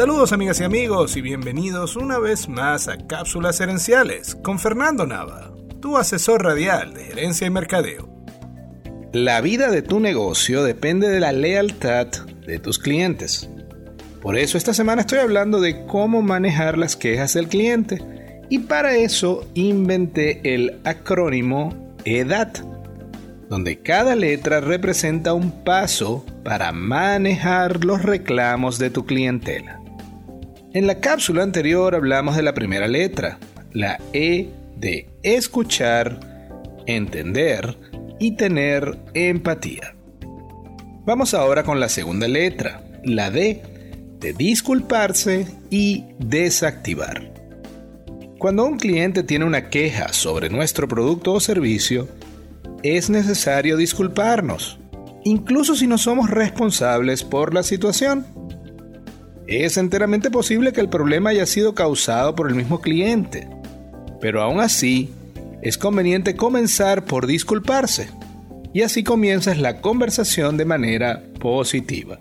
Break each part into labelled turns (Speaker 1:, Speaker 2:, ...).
Speaker 1: Saludos amigas y amigos y bienvenidos una vez más a Cápsulas Herenciales con Fernando Nava, tu asesor radial de gerencia y mercadeo. La vida de tu negocio depende de la lealtad de tus clientes. Por eso esta semana estoy hablando de cómo manejar las quejas del cliente y para eso inventé el acrónimo EDAT, donde cada letra representa un paso para manejar los reclamos de tu clientela. En la cápsula anterior hablamos de la primera letra, la E de escuchar, entender y tener empatía. Vamos ahora con la segunda letra, la D de disculparse y desactivar. Cuando un cliente tiene una queja sobre nuestro producto o servicio, es necesario disculparnos, incluso si no somos responsables por la situación. Es enteramente posible que el problema haya sido causado por el mismo cliente, pero aún así es conveniente comenzar por disculparse, y así comienzas la conversación de manera positiva.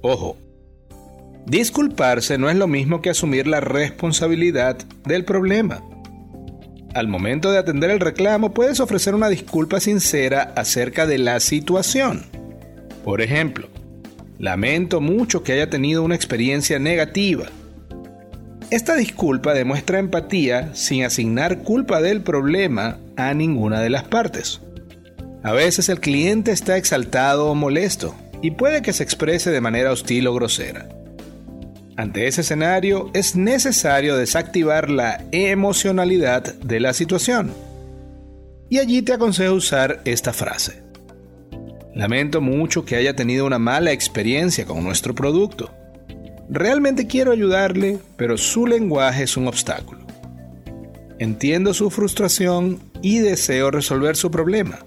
Speaker 1: Ojo, Disculparse no es lo mismo que asumir la responsabilidad del problema. Al momento de atender el reclamo puedes ofrecer una disculpa sincera acerca de la situación. Por ejemplo, lamento mucho que haya tenido una experiencia negativa. Esta disculpa demuestra empatía sin asignar culpa del problema a ninguna de las partes. A veces el cliente está exaltado o molesto y puede que se exprese de manera hostil o grosera. Ante ese escenario es necesario desactivar la emocionalidad de la situación. Y allí te aconsejo usar esta frase. Lamento mucho que haya tenido una mala experiencia con nuestro producto. Realmente quiero ayudarle, pero su lenguaje es un obstáculo. Entiendo su frustración y deseo resolver su problema.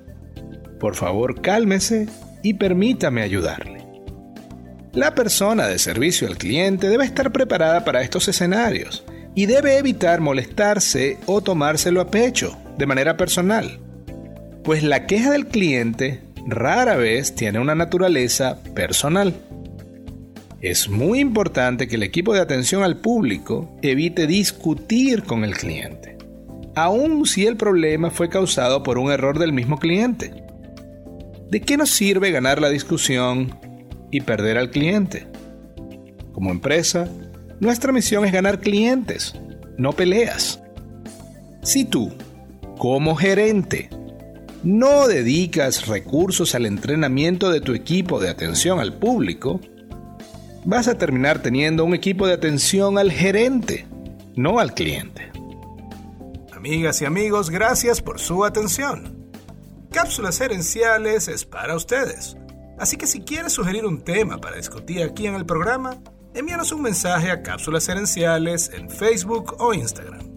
Speaker 1: Por favor, cálmese y permítame ayudarle. La persona de servicio al cliente debe estar preparada para estos escenarios y debe evitar molestarse o tomárselo a pecho de manera personal, pues la queja del cliente rara vez tiene una naturaleza personal. Es muy importante que el equipo de atención al público evite discutir con el cliente, aun si el problema fue causado por un error del mismo cliente. ¿De qué nos sirve ganar la discusión y perder al cliente. Como empresa, nuestra misión es ganar clientes, no peleas. Si tú, como gerente, no dedicas recursos al entrenamiento de tu equipo de atención al público, vas a terminar teniendo un equipo de atención al gerente, no al cliente. Amigas y amigos, gracias por su atención. Cápsulas Herenciales es para ustedes Así que si quieres sugerir un tema para discutir aquí en el programa, envíanos un mensaje a Cápsulas Herenciales en Facebook o Instagram.